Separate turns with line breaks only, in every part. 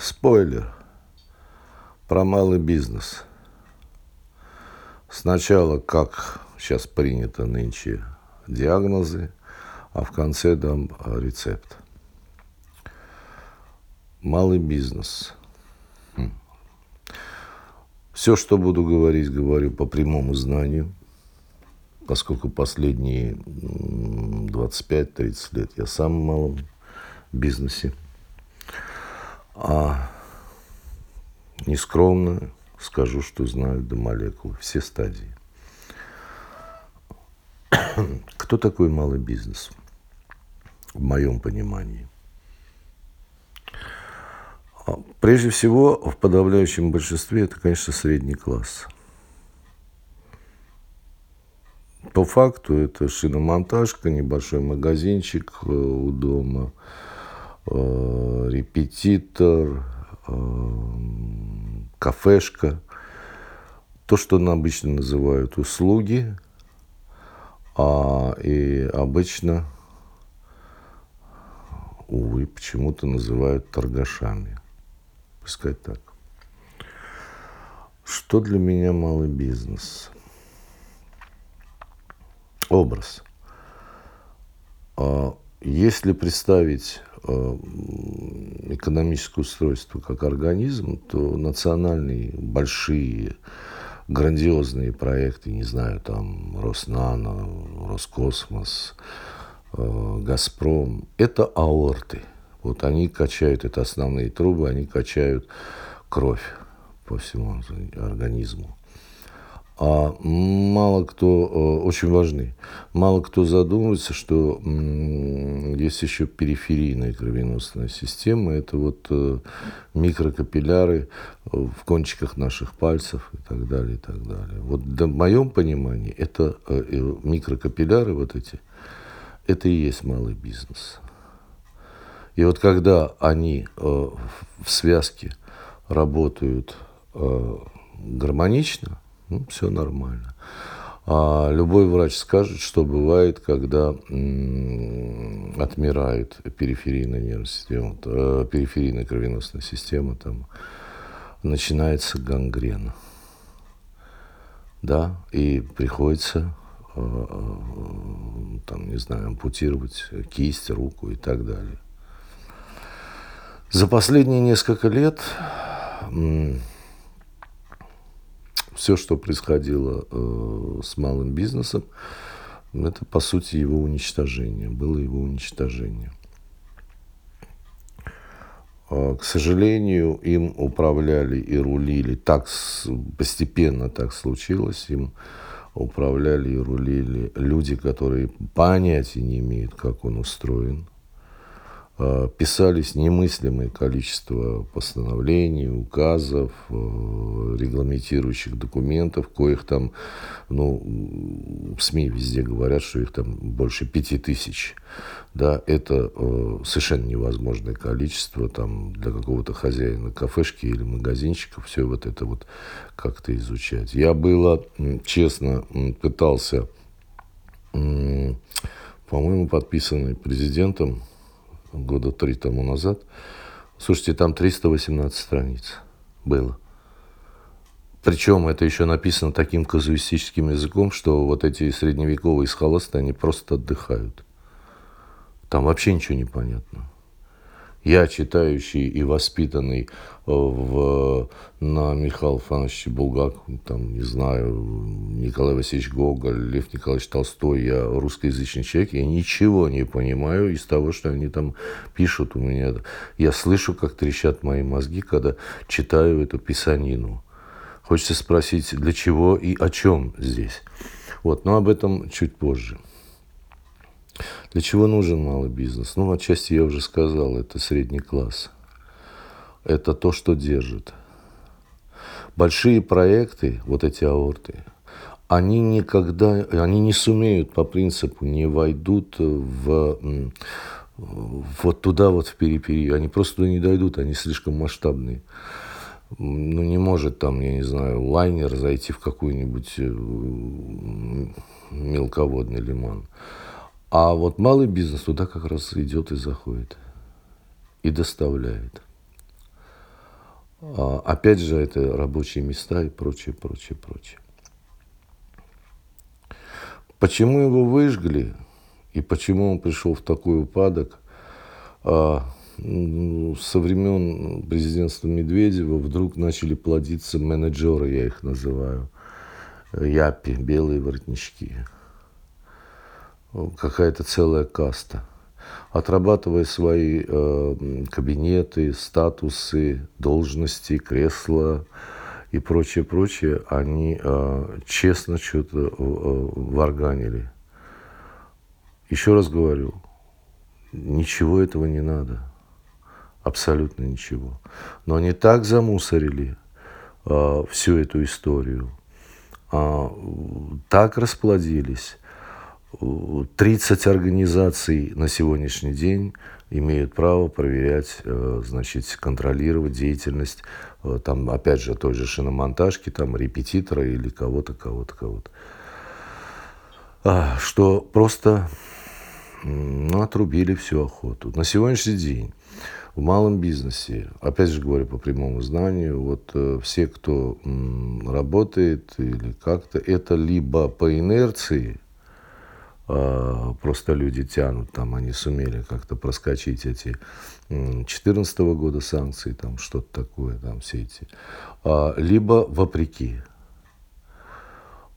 спойлер про малый бизнес. Сначала, как сейчас принято нынче, диагнозы, а в конце дам рецепт. Малый бизнес. Хм. Все, что буду говорить, говорю по прямому знанию, поскольку последние 25-30 лет я сам в малом бизнесе. А нескромно скажу, что знаю до молекул все стадии. Кто такой малый бизнес? В моем понимании. А, прежде всего, в подавляющем большинстве это, конечно, средний класс. По факту это шиномонтажка, небольшой магазинчик э, у дома, э, репетитор, э, кафешка. То, что обычно называют услуги, а, и обычно, увы, почему-то называют торгашами. Пускай так. Что для меня малый бизнес? Образ. А, если представить экономическое устройство как организм, то национальные большие грандиозные проекты, не знаю, там Роснано, Роскосмос, э, Газпром, это аорты. Вот они качают, это основные трубы, они качают кровь по всему организму. А мало кто, э, очень важны, мало кто задумывается, что есть еще периферийная кровеносная система, это вот э, микрокапилляры э, в кончиках наших пальцев и так далее, и так далее. Вот в моем понимании это микрокапилляры вот эти, это и есть малый бизнес. И вот когда они в связке работают гармонично, ну, все нормально. А любой врач скажет, что бывает, когда отмирает периферийная нервная система, э, периферийная кровеносная система, там начинается гангрена. Да, и приходится э, э, там, не знаю, ампутировать кисть, руку и так далее. За последние несколько лет все, что происходило э, с малым бизнесом, это, по сути, его уничтожение, было его уничтожение. А, к сожалению, им управляли и рулили, так постепенно так случилось, им управляли и рулили люди, которые понятия не имеют, как он устроен, писались немыслимое количество постановлений, указов, э, регламентирующих документов, коих там, ну, СМИ везде говорят, что их там больше пяти тысяч. Да, это э, совершенно невозможное количество там для какого-то хозяина кафешки или магазинчика, все вот это вот как-то изучать. Я было, честно, пытался, по-моему, подписанный президентом года три тому назад. Слушайте, там 318 страниц было. Причем это еще написано таким казуистическим языком, что вот эти средневековые схоласты, они просто отдыхают. Там вообще ничего не понятно. Я, читающий и воспитанный э, в, на Михаила Фановича Булгак, там, не знаю, Николай Васильевич Гоголь, Лев Николаевич Толстой, я русскоязычный человек, я ничего не понимаю из того, что они там пишут у меня. Я слышу, как трещат мои мозги, когда читаю эту писанину. Хочется спросить, для чего и о чем здесь. Вот, но об этом чуть позже. Для чего нужен малый бизнес? Ну, отчасти я уже сказал, это средний класс. Это то, что держит. Большие проекты, вот эти аорты, они никогда, они не сумеют по принципу, не войдут в вот туда вот в периферию. Они просто туда не дойдут, они слишком масштабные. Ну, не может там, я не знаю, лайнер зайти в какой-нибудь э, мелководный лиман. А вот малый бизнес туда как раз идет и заходит. И доставляет. А, опять же, это рабочие места и прочее, прочее, прочее. Почему его выжгли и почему он пришел в такой упадок? А, со времен президентства Медведева вдруг начали плодиться менеджеры, я их называю, япи, белые воротнички. Какая-то целая каста. Отрабатывая свои э, кабинеты, статусы, должности, кресла и прочее, прочее, они э, честно что-то э, варганили. Еще раз говорю, ничего этого не надо абсолютно ничего. Но они так замусорили э, всю эту историю, э, так расплодились. 30 организаций на сегодняшний день имеют право проверять, э, значит, контролировать деятельность, э, там, опять же, той же шиномонтажки, там, репетитора или кого-то, кого-то, кого-то. А, что просто ну, отрубили всю охоту. На сегодняшний день в малом бизнесе, опять же говорю по прямому знанию, вот э, все, кто работает или как-то, это либо по инерции, просто люди тянут, там они сумели как-то проскочить эти 2014 года санкции, там что-то такое, там все эти, э, либо вопреки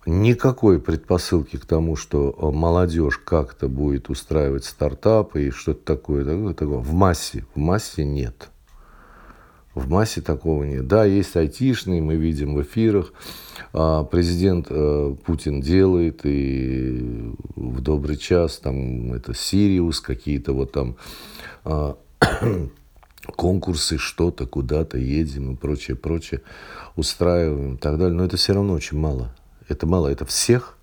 никакой предпосылки к тому, что э, молодежь как-то будет устраивать стартапы и что-то такое, такое, такое. В массе, в массе нет. В массе такого нет. Да, есть айтишные, мы видим в эфирах. А, президент э, Путин делает, и в добрый час там это Сириус, какие-то вот там а, конкурсы, что-то, куда-то едем и прочее, прочее, устраиваем и так далее. Но это все равно очень мало это мало, это всех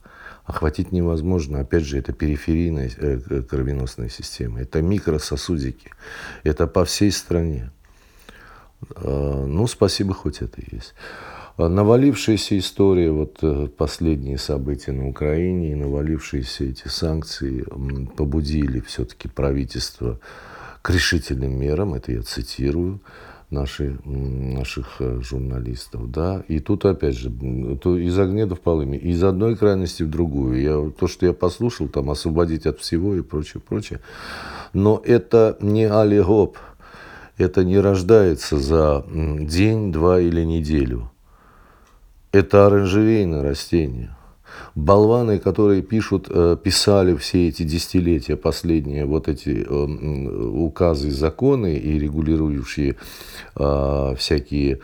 охватить невозможно. Опять же, это периферийная э, кровеносная система, это микрососудики, это по всей стране. Э, ну, спасибо, хоть это есть. А навалившаяся история, вот э, последние события на Украине и навалившиеся эти санкции побудили все-таки правительство к решительным мерам, это я цитирую, наши, наших э, журналистов, да, и тут опять же, то из огня до полыми, из одной крайности в другую, я, то, что я послушал, там, освободить от всего и прочее, прочее, но это не алигоп, это не рождается за день, два или неделю, это оранжерейное растение, болваны, которые пишут, э, писали все эти десятилетия последние вот эти э, указы, законы и регулирующие э, всякие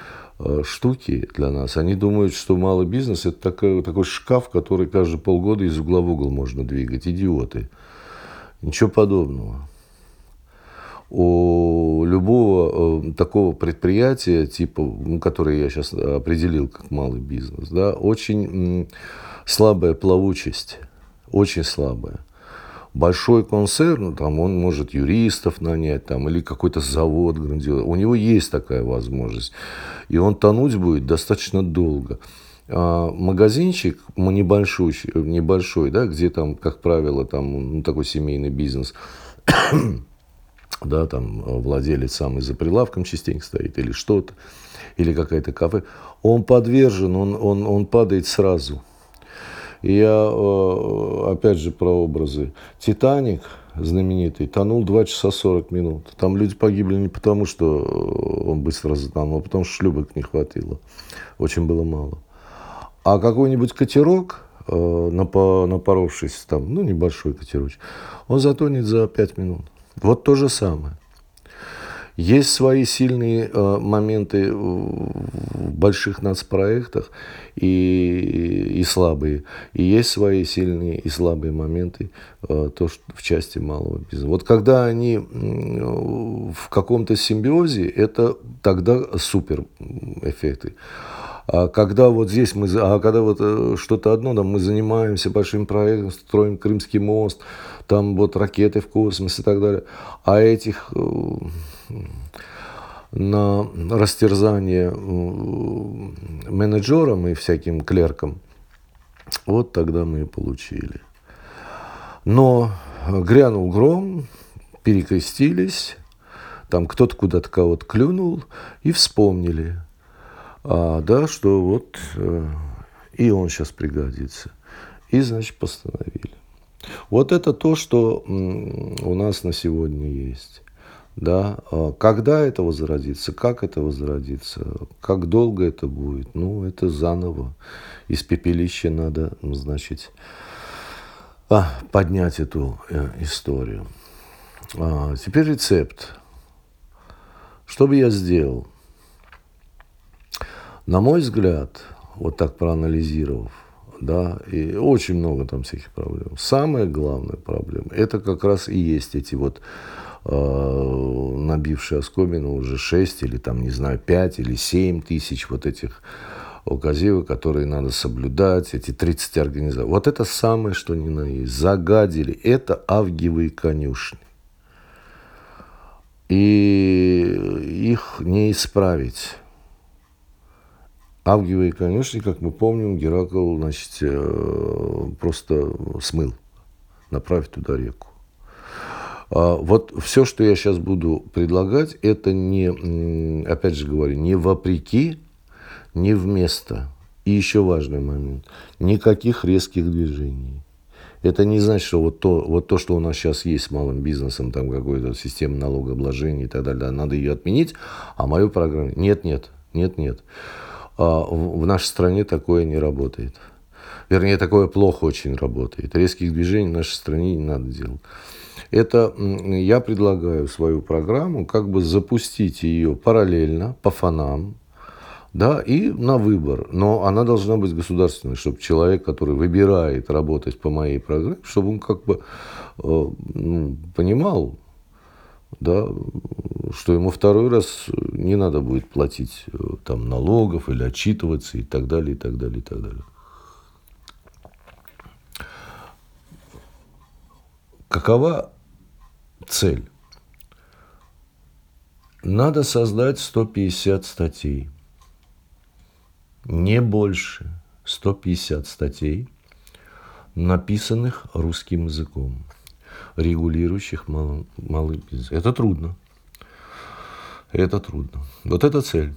штуки для нас, они думают, что малый бизнес это такой, такой шкаф, который каждые полгода из угла в угол можно двигать. Идиоты. Ничего подобного. У любого такого предприятия, типа, ну, которое я сейчас определил как малый бизнес, да, очень слабая плавучесть, очень слабая. Большой концерн, там он может юристов нанять, там, или какой-то завод грандиозный. У него есть такая возможность. И он тонуть будет достаточно долго. А магазинчик небольшой, небольшой, да, где там, как правило, там ну, такой семейный бизнес, да, там владелец сам и за прилавком частенько стоит или что-то, или какая-то кафе, он подвержен, он, он, он падает сразу – и я, э, опять же, про образы. «Титаник» знаменитый тонул 2 часа 40 минут. Там люди погибли не потому, что э, он быстро затонул, а потому что шлюпок не хватило. Очень было мало. А какой-нибудь катерок, э, напоровшись там, ну, небольшой катерочек, он затонет за 5 минут. Вот то же самое. Есть свои сильные э, моменты в больших нацпроектах и, и слабые. И есть свои сильные и слабые моменты э, то, что в части малого бизнеса. Вот когда они в каком-то симбиозе, это тогда супер эффекты. А когда вот здесь мы, а когда вот э, что-то одно, там мы занимаемся большим проектом, строим Крымский мост, там вот ракеты в космос и так далее, а этих на растерзание менеджерам и всяким клеркам, вот тогда мы и получили. Но грянул гром, перекрестились, там кто-то куда-то кого-то клюнул и вспомнили. А, да, что вот э, и он сейчас пригодится. И, значит, постановили. Вот это то, что у нас на сегодня есть. Да, а когда это возродится, как это возродится, как долго это будет, ну, это заново. Из пепелища надо, значит, а, поднять эту э, историю. А, теперь рецепт. Что бы я сделал? На мой взгляд, вот так проанализировав, да, и очень много там всяких проблем. Самая главная проблема, это как раз и есть эти вот э, набившие оскомину уже 6 или там, не знаю, 5 или 7 тысяч вот этих указивы, которые надо соблюдать, эти 30 организаций. Вот это самое, что ни на есть. Загадили. Это авгиевые конюшни. И их не исправить. Авгиевые конюшни, как мы помним, Геракл, значит, э, просто смыл, направив туда реку. А вот все, что я сейчас буду предлагать, это не, опять же говорю, не вопреки, не вместо. И еще важный момент. Никаких резких движений. Это не значит, что вот то, вот то, что у нас сейчас есть с малым бизнесом, там какая-то система налогообложения и так далее, надо ее отменить, а мою программу... Нет, нет, нет, нет. А в нашей стране такое не работает. Вернее, такое плохо очень работает. Резких движений в нашей стране не надо делать. Это я предлагаю свою программу как бы запустить ее параллельно, по фонам, да, и на выбор. Но она должна быть государственной, чтобы человек, который выбирает работать по моей программе, чтобы он как бы э, понимал, да, что ему второй раз не надо будет платить э, там налогов или отчитываться и так далее, и так далее, и так далее. Какова цель? Надо создать 150 статей, не больше 150 статей, написанных русским языком регулирующих малый, малый бизнес. Это трудно. Это трудно. Вот это цель.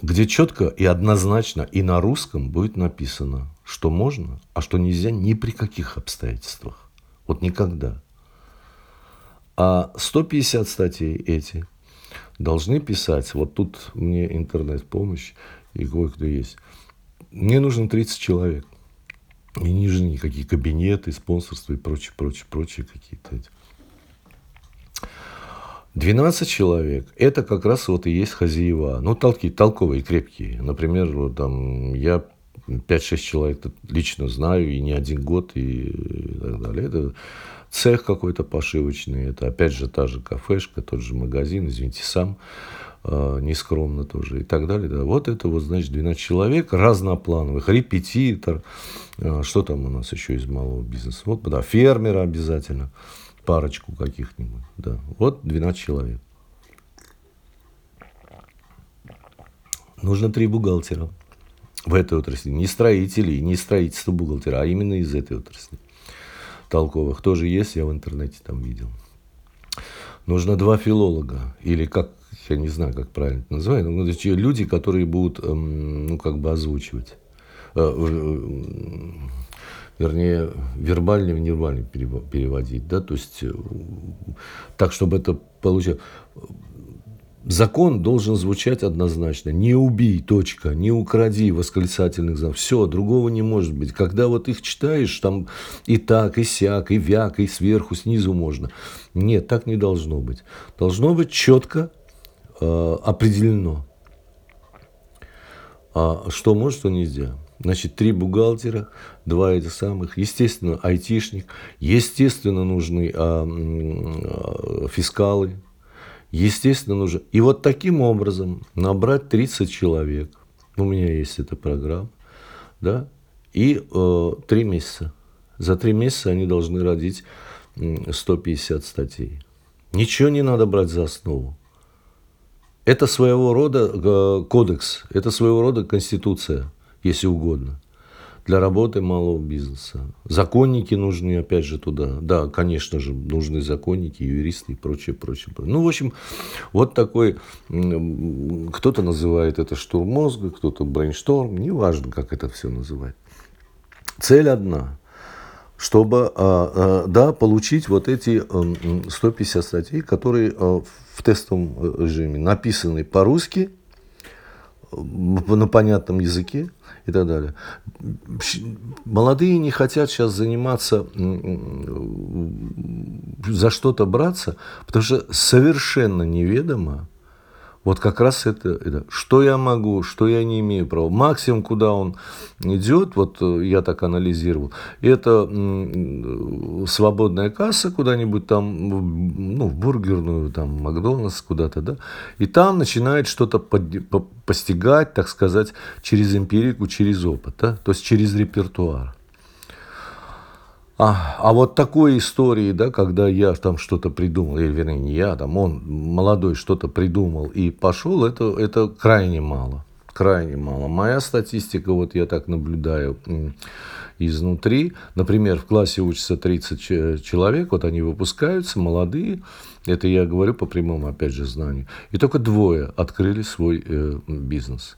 Где четко и однозначно и на русском будет написано, что можно, а что нельзя ни при каких обстоятельствах. Вот никогда. А 150 статей эти должны писать, вот тут мне интернет-помощь и кое-кто есть. Мне нужно 30 человек. И не нужны никакие кабинеты, спонсорство и прочее, прочее, прочее какие-то. 12 человек – это как раз вот и есть хозяева. Ну, толки, толковые, крепкие. Например, вот там я 5-6 человек лично знаю, и не один год, и так далее. Это цех какой-то пошивочный, это опять же та же кафешка, тот же магазин, извините, сам нескромно тоже и так далее. Да. Вот это вот, значит, 12 человек разноплановых, репетитор, э, что там у нас еще из малого бизнеса? Вот, да, фермера обязательно, парочку каких-нибудь, да. Вот 12 человек. Нужно три бухгалтера в этой отрасли. Не строители, не строительство бухгалтера, а именно из этой отрасли. Толковых тоже есть, я в интернете там видел. Нужно два филолога, или как я не знаю, как правильно это называют, но люди, которые будут, эм, ну, как бы озвучивать. Э, вернее, вербально в невербально переводить, да, то есть э, так, чтобы это получилось. Закон должен звучать однозначно. Не убей, точка, не укради, восклицательных знаков. Все, другого не может быть. Когда вот их читаешь, там и так, и сяк, и вяк, и сверху, снизу можно. Нет, так не должно быть. Должно быть четко Э, определено, а что может, что нельзя. Значит, три бухгалтера, два этих самых, естественно, айтишник, естественно, нужны а, а, фискалы, естественно, нужно. И вот таким образом набрать 30 человек, у меня есть эта программа, да, и э, три месяца. За три месяца они должны родить 150 статей. Ничего не надо брать за основу. Это своего рода э, кодекс, это своего рода конституция, если угодно. для работы малого бизнеса. Законники нужны, опять же, туда. Да, конечно же, нужны законники, юристы и прочее, прочее. Ну, в общем, вот такой, кто-то называет это штурм мозга, кто-то брейншторм, неважно, как это все называть. Цель одна чтобы а, а, да, получить вот эти 150 статей, которые а, в тестовом режиме написаны по-русски, на понятном языке и так далее. Молодые не хотят сейчас заниматься, за что-то браться, потому что совершенно неведомо, вот как раз это, это, что я могу, что я не имею права. Максимум, куда он идет, вот э, я так анализировал, это свободная касса куда-нибудь там, ну, в бургерную, там, Макдональдс куда-то, да, и там начинает что-то постигать, так сказать, через эмпирику, через опыт, да, то есть через репертуар. А, а вот такой истории, да, когда я там что-то придумал, или вернее не я, там он молодой что-то придумал и пошел, это, это крайне мало. Крайне мало. Моя статистика, вот я так наблюдаю изнутри. Например, в классе учатся 30 человек, вот они выпускаются, молодые, это я говорю по прямому, опять же, знанию. И только двое открыли свой э, бизнес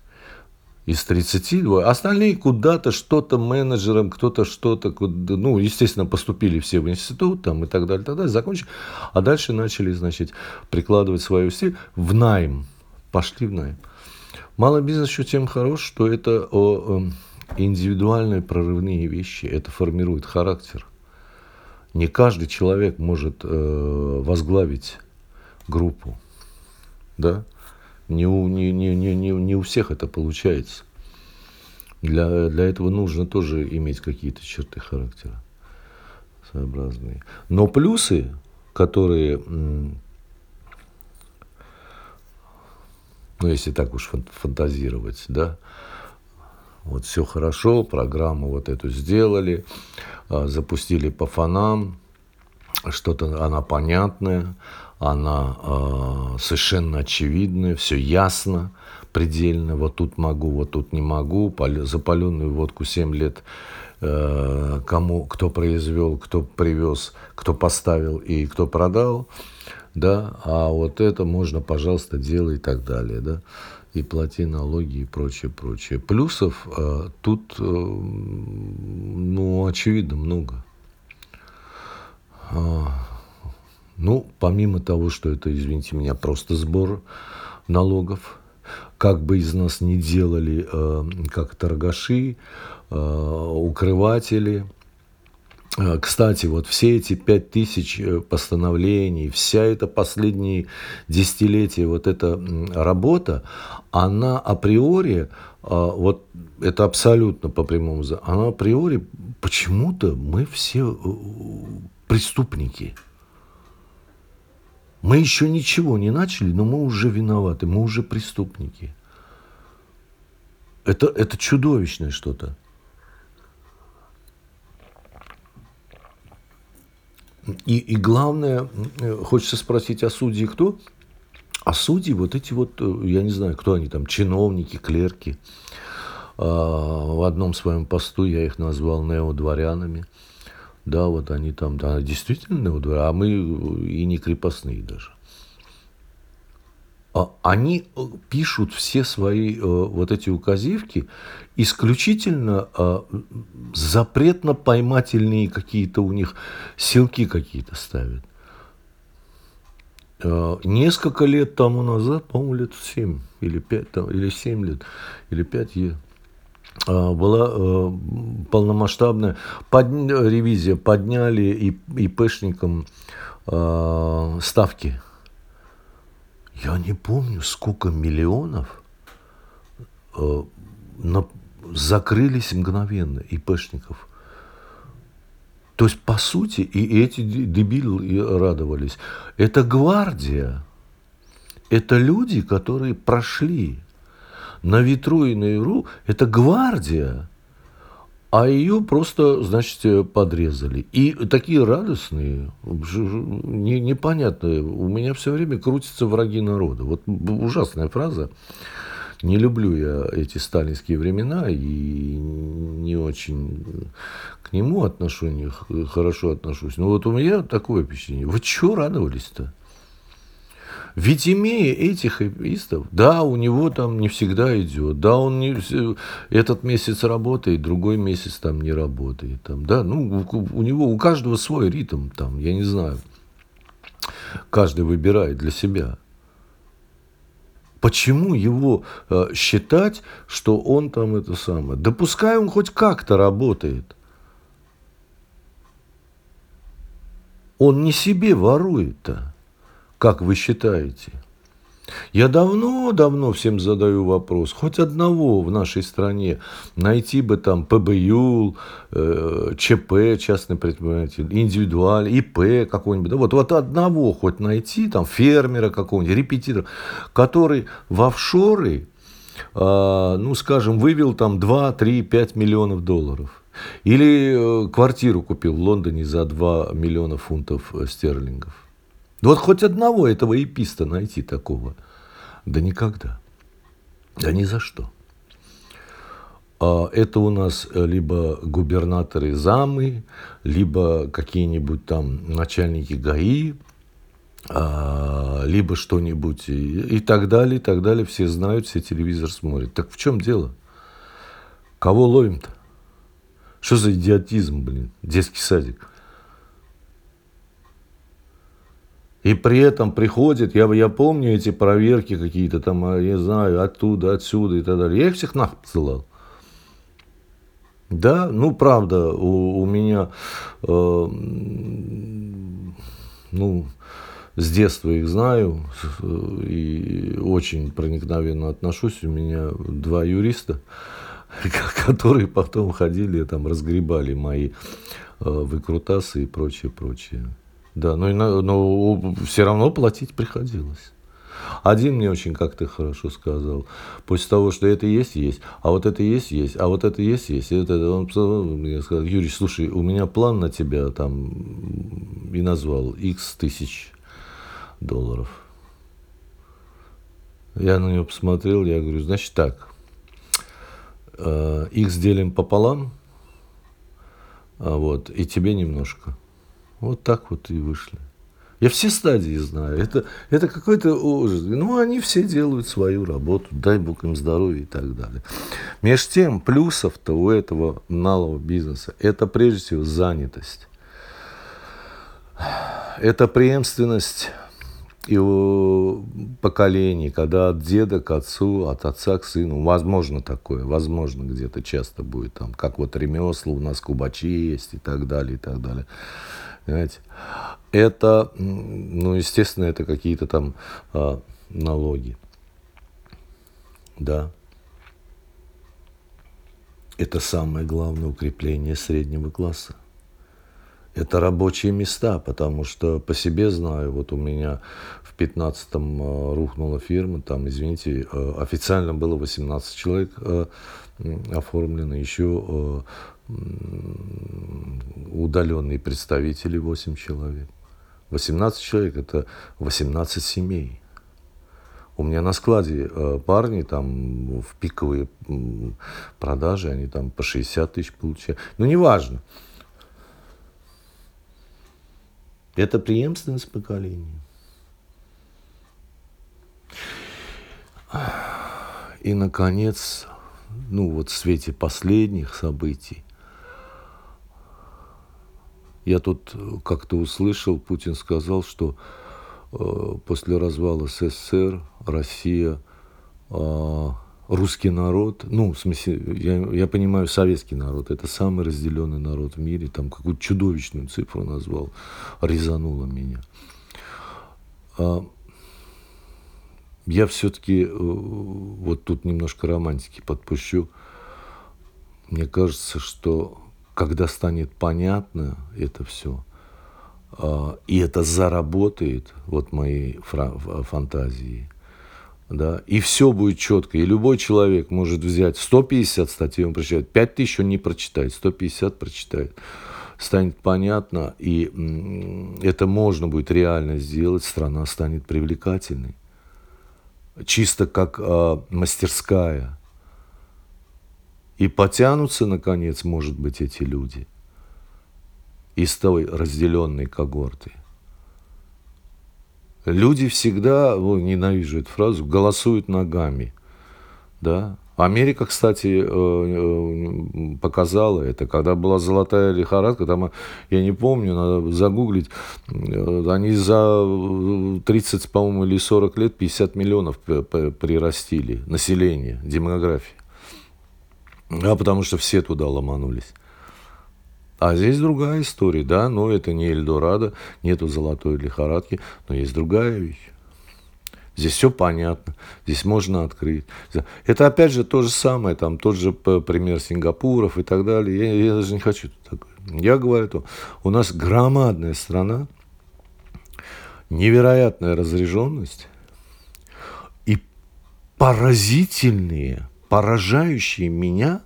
из 32. Остальные куда-то, что-то менеджером, кто-то что-то, ну, естественно, поступили все в институт там, и так далее, так далее, закончили. А дальше начали, значит, прикладывать свои усилия в найм. Пошли в найм. Малый бизнес еще тем хорош, что это о, о, индивидуальные прорывные вещи. Это формирует характер. Не каждый человек может э, возглавить группу. Да? Не у, не, не, не, не, не у всех это получается. Для, для этого нужно тоже иметь какие-то черты характера своеобразные. Но плюсы, которые, ну, если так уж фантазировать, да, вот все хорошо, программу вот эту сделали, а, запустили по фонам, что-то она понятная, она э, совершенно очевидная, все ясно, предельно. Вот тут могу, вот тут не могу. Запаленную водку 7 лет э, кому, кто произвел, кто привез, кто поставил и кто продал. Да, а вот это можно, пожалуйста, делай и так далее, да, и плати налоги и прочее, прочее. Плюсов э, тут, э, ну, очевидно, много. Ну, помимо того, что это, извините меня, просто сбор налогов, как бы из нас не делали, э, как торгаши, э, укрыватели. Э, кстати, вот все эти пять тысяч постановлений, вся эта последние десятилетия, вот эта работа, она априори, вот это абсолютно по прямому, она априори, почему-то мы все преступники – мы еще ничего не начали, но мы уже виноваты, мы уже преступники. Это, это чудовищное что-то. И, и главное, хочется спросить, а судьи кто? А судьи вот эти вот, я не знаю, кто они там, чиновники, клерки. А, в одном своем посту я их назвал неодворянами. Да, вот они там, да, действительно, вот, а мы и не крепостные даже. А они э, пишут все свои э, вот эти указивки исключительно э, запретно-поймательные какие-то у них силки какие-то ставят. Несколько лет тому назад, по-моему, лет 7 или 5, там, или 7 лет, или 5 лет, а, была э, полномасштабная под, ревизия, подняли и, ИПшникам э, ставки. Я не помню, сколько миллионов э, на, закрылись мгновенно ИПшников. То есть, по сути, и эти дебилы радовались. Это гвардия. Это люди, которые прошли на ветру и на иру это гвардия, а ее просто, значит, подрезали. И такие радостные, не, непонятные, у меня все время крутятся враги народа. Вот ужасная фраза. Не люблю я эти сталинские времена и не очень к нему отношения хорошо отношусь. Но вот у меня такое впечатление. Вы чего радовались-то? Ведь имея этих хайпистов, да, у него там не всегда идет, да, он не, этот месяц работает, другой месяц там не работает, там, да, ну, у него, у каждого свой ритм, там, я не знаю, каждый выбирает для себя. Почему его э, считать, что он там это самое? Да пускай он хоть как-то работает. Он не себе ворует-то, как вы считаете. Я давно-давно всем задаю вопрос, хоть одного в нашей стране найти бы там ПБЮЛ, э, ЧП, частный предприниматель, индивидуаль, ИП какой-нибудь, да, вот, вот одного хоть найти, там фермера какого-нибудь, репетитора, который в офшоры, э, ну, скажем, вывел там 2, 3, 5 миллионов долларов. Или э, квартиру купил в Лондоне за 2 миллиона фунтов э, стерлингов. Вот хоть одного этого эписта найти такого. Да никогда. Да ни за что. А это у нас либо губернаторы замы, либо какие-нибудь там начальники ГАИ, а, либо что-нибудь и, и так далее, и так далее. Все знают, все телевизор смотрят. Так в чем дело? Кого ловим-то? Что за идиотизм, блин? Детский садик. И при этом приходит, я, я помню эти проверки какие-то там, а, я знаю, оттуда, отсюда и так далее. Я их всех нахуй посылал. Да, ну правда, у, у меня, э, ну, с детства их знаю и очень проникновенно отношусь. У меня два юриста, которые потом ходили, там, разгребали мои э, выкрутасы и прочее, прочее. Да, но, но все равно платить приходилось. Один мне очень как-то хорошо сказал. После того, что это есть, есть, а вот это есть, есть, а вот это есть, есть. И это, он мне сказал, Юрий, слушай, у меня план на тебя там и назвал X тысяч долларов. Я на него посмотрел, я говорю, значит так, X э, делим пополам, а вот, и тебе немножко. Вот так вот и вышли. Я все стадии знаю. Это, это какой-то ужас. Ну, они все делают свою работу. Дай Бог им здоровья и так далее. Между тем, плюсов-то у этого малого бизнеса – это прежде всего занятость. Это преемственность его поколений, когда от деда к отцу, от отца к сыну, возможно такое, возможно где-то часто будет там, как вот ремесла у нас кубачи есть и так далее, и так далее. Понимаете? Это, ну, естественно, это какие-то там а, налоги. Да. Это самое главное укрепление среднего класса. Это рабочие места, потому что по себе знаю, вот у меня в 15-м а, рухнула фирма, там, извините, а, официально было 18 человек оформлено, еще удаленные представители 8 человек. 18 человек – это 18 семей. У меня на складе э, парни там в пиковые продажи, они там по 60 тысяч получают. Ну, неважно. Это преемственность поколений. И, наконец, ну вот в свете последних событий, я тут э, как-то услышал, Путин сказал, что э, после развала СССР Россия, э, русский народ, ну, в смысле, я, я понимаю, советский народ, это самый разделенный народ в мире, там какую-то чудовищную цифру назвал, резануло меня. А, я все-таки э, вот тут немножко романтики подпущу. Мне кажется, что когда станет понятно это все, а, и это заработает, вот мои фантазии, да, и все будет четко, и любой человек может взять 150 статей, он прочитает, 5 тысяч он не прочитает, 150 прочитает, станет понятно, и это можно будет реально сделать, страна станет привлекательной. чисто как э, мастерская. И потянутся, наконец, может быть, эти люди из той разделенной когорты. Люди всегда, ненавижу эту фразу, голосуют ногами. Да? Америка, кстати, э, э, показала это, когда была золотая лихорадка, там, я не помню, надо загуглить, э, они за 30, по-моему, или 40 лет 50 миллионов прирастили население, демография. А потому что все туда ломанулись. А здесь другая история, да, но это не Эльдорадо, нету золотой лихорадки, но есть другая вещь. Здесь все понятно, здесь можно открыть. Это опять же то же самое, там тот же пример Сингапуров и так далее. Я, я даже не хочу такое. Я говорю, то у нас громадная страна, невероятная разряженность и поразительные, поражающие меня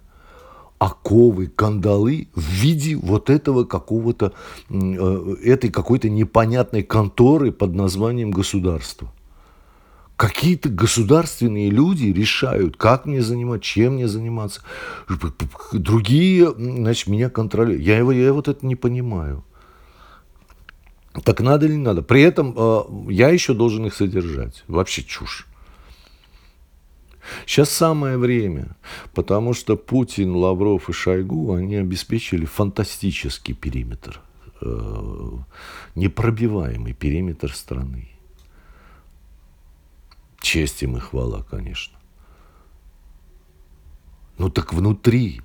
оковы, кандалы в виде вот этого какого-то, э, этой какой-то непонятной конторы под названием государство какие-то государственные люди решают, как мне заниматься, чем мне заниматься. Другие, значит, меня контролируют. Я, его, я вот это не понимаю. Так надо или не надо? При этом э, я еще должен их содержать. Вообще чушь. Сейчас самое время, потому что Путин, Лавров и Шойгу, они обеспечили фантастический периметр, э, непробиваемый периметр страны. Честь им и хвала, конечно. Ну так внутри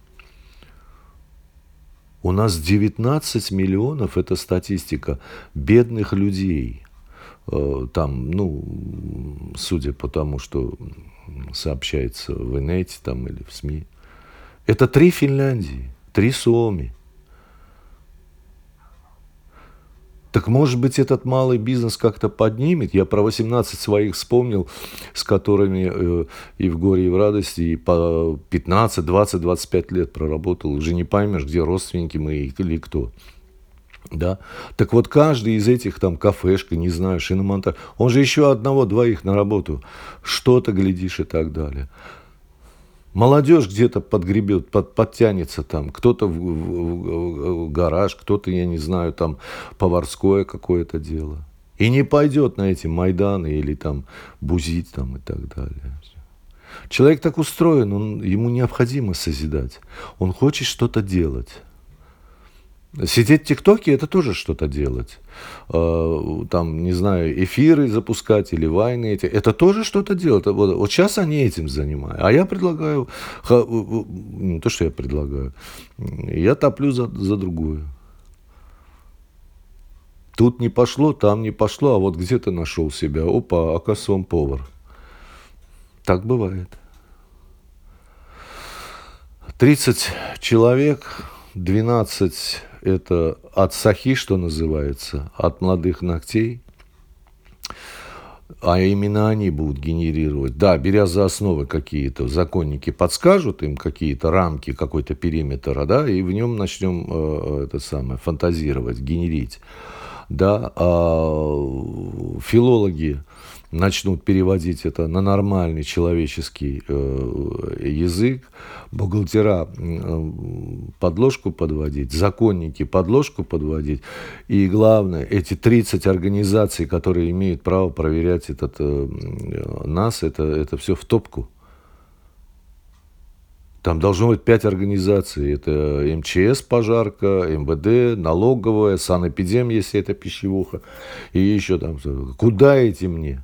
у нас 19 миллионов, это статистика, бедных людей. Э, там, ну, судя по тому, что сообщается в инете там или в СМИ. Это три Финляндии, три Суоми. Так может быть, этот малый бизнес как-то поднимет? Я про 18 своих вспомнил, с которыми э, и в горе, и в радости, и по 15, 20, 25 лет проработал. Уже не поймешь, где родственники мои или кто. Да? Так вот, каждый из этих там кафешка, не знаю, шиномонтаж, он же еще одного-двоих на работу, что-то глядишь и так далее. Молодежь где-то подгребет, под, подтянется там, кто-то в, в, в гараж, кто-то, я не знаю, там поварское какое-то дело. И не пойдет на эти Майданы или там бузить там и так далее. Человек так устроен, он, ему необходимо созидать. Он хочет что-то делать. Сидеть в ТикТоке – это тоже что-то делать. А, там, не знаю, эфиры запускать или вайны эти – это тоже что-то делать. Вот, вот сейчас они этим занимаются. А я предлагаю, не то, что я предлагаю, я топлю за, за другую. Тут не пошло, там не пошло, а вот где-то нашел себя. Опа, оказывается, он повар. Так бывает. 30 человек, 12 это от сахи, что называется, от молодых ногтей, а именно они будут генерировать. Да, беря за основы какие-то законники, подскажут им какие-то рамки, какой-то периметр, да, и в нем начнем э, это самое фантазировать, генерить. Да, а филологи начнут переводить это на нормальный человеческий э, язык, бухгалтера э, подложку подводить, законники подложку подводить. И главное, эти 30 организаций, которые имеют право проверять этот, э, нас, это, это все в топку. Там должно быть пять организаций. Это МЧС, пожарка, МВД, налоговая, санэпидем, если это пищевуха. И еще там. Куда эти мне?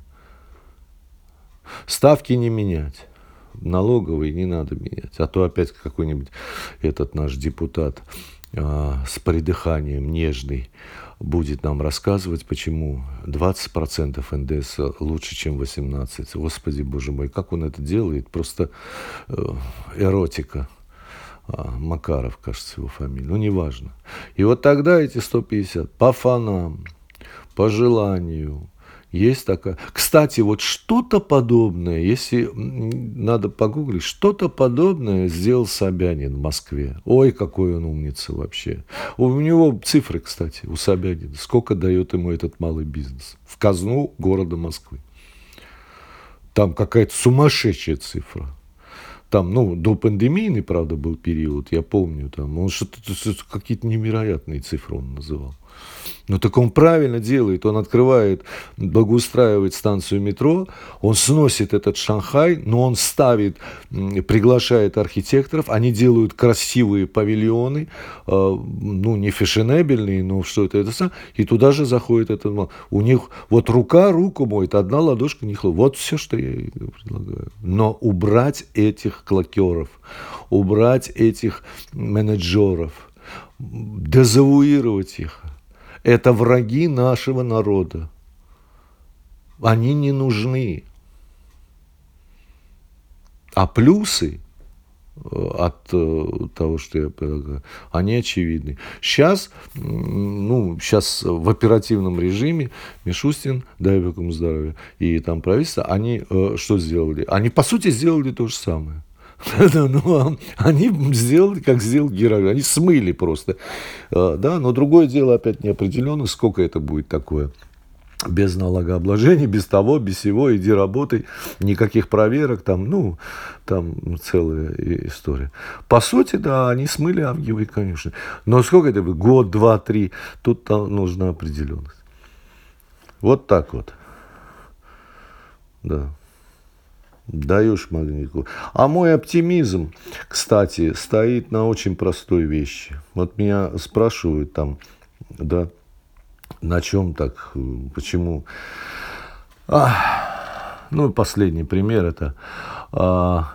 Ставки не менять. Налоговые не надо менять. А то опять какой-нибудь этот наш депутат а, с придыханием нежный будет нам рассказывать, почему 20% НДС лучше, чем 18%. Господи, боже мой, как он это делает? Просто э, эротика. А, Макаров, кажется, его фамилия. Ну, неважно. И вот тогда эти 150 по фанам, по желанию, есть такая. Кстати, вот что-то подобное, если надо погуглить, что-то подобное сделал Собянин в Москве. Ой, какой он умница вообще. У него цифры, кстати, у Собянина. Сколько дает ему этот малый бизнес в казну города Москвы. Там какая-то сумасшедшая цифра. Там, ну, до пандемийный, правда, был период, я помню, там, он что-то, какие-то невероятные цифры он называл. Но так он правильно делает, он открывает, благоустраивает станцию метро, он сносит этот Шанхай, но он ставит, приглашает архитекторов, они делают красивые павильоны, э, ну, не фешенебельные, но что это, это и туда же заходит этот У них вот рука руку моет, одна ладошка не хлопает. Вот все, что я предлагаю. Но убрать этих клокеров, убрать этих менеджеров, дезавуировать их – это враги нашего народа. Они не нужны. А плюсы э, от э, того, что я предлагаю, они очевидны. Сейчас, ну, сейчас в оперативном режиме Мишустин, дай бог ему здоровья, и там правительство, они э, что сделали? Они, по сути, сделали то же самое. ну, они сделали, как сделал Геракл, они смыли просто. А, да, но другое дело опять неопределенно, сколько это будет такое без налогообложения, без того, без всего, иди работай, никаких проверок, там, ну, там целая история. По сути, да, они смыли Авгиевой, конечно. Но сколько это будет? Год, два, три. Тут нужна определенность. Вот так вот. Да. Даешь магнитку. А мой оптимизм, кстати, стоит на очень простой вещи. Вот меня спрашивают там, да, на чем так, почему. А, ну, последний пример это, а,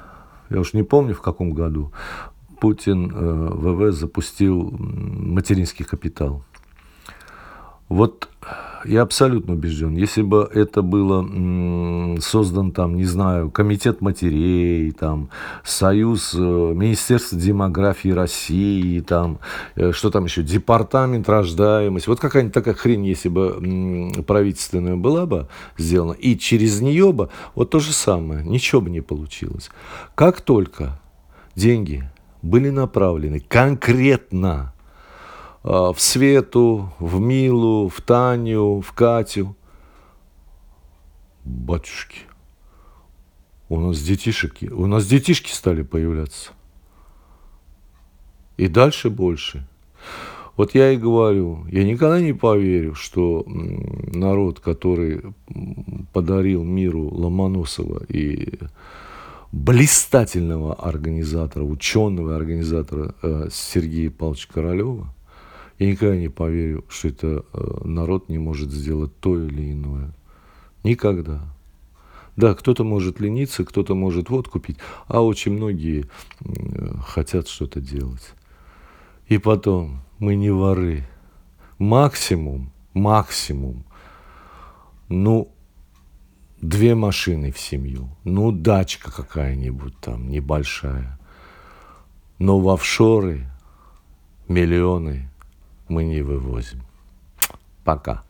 я уж не помню в каком году, Путин э, ВВ запустил материнский капитал. Вот я абсолютно убежден, если бы это было создан там, не знаю, комитет матерей, там, союз, э, Министерство демографии России, там, э, что там еще, департамент рождаемости, вот какая-нибудь такая хрень, если бы правительственная была бы сделана, и через нее бы вот то же самое, ничего бы не получилось. Как только деньги были направлены конкретно в Свету, в Милу, в Таню, в Катю. Батюшки, у нас детишек, у нас детишки стали появляться. И дальше больше. Вот я и говорю, я никогда не поверю, что народ, который подарил миру Ломоносова и блистательного организатора, ученого организатора э, Сергея Павловича Королева – я никогда не поверю, что это э, народ не может сделать то или иное. Никогда. Да, кто-то может лениться, кто-то может вот купить, а очень многие хотят что-то делать. И потом, мы не воры. Максимум, максимум, ну, две машины в семью, ну, дачка какая-нибудь там небольшая. Но в офшоры миллионы – мы не вывозим. Пока.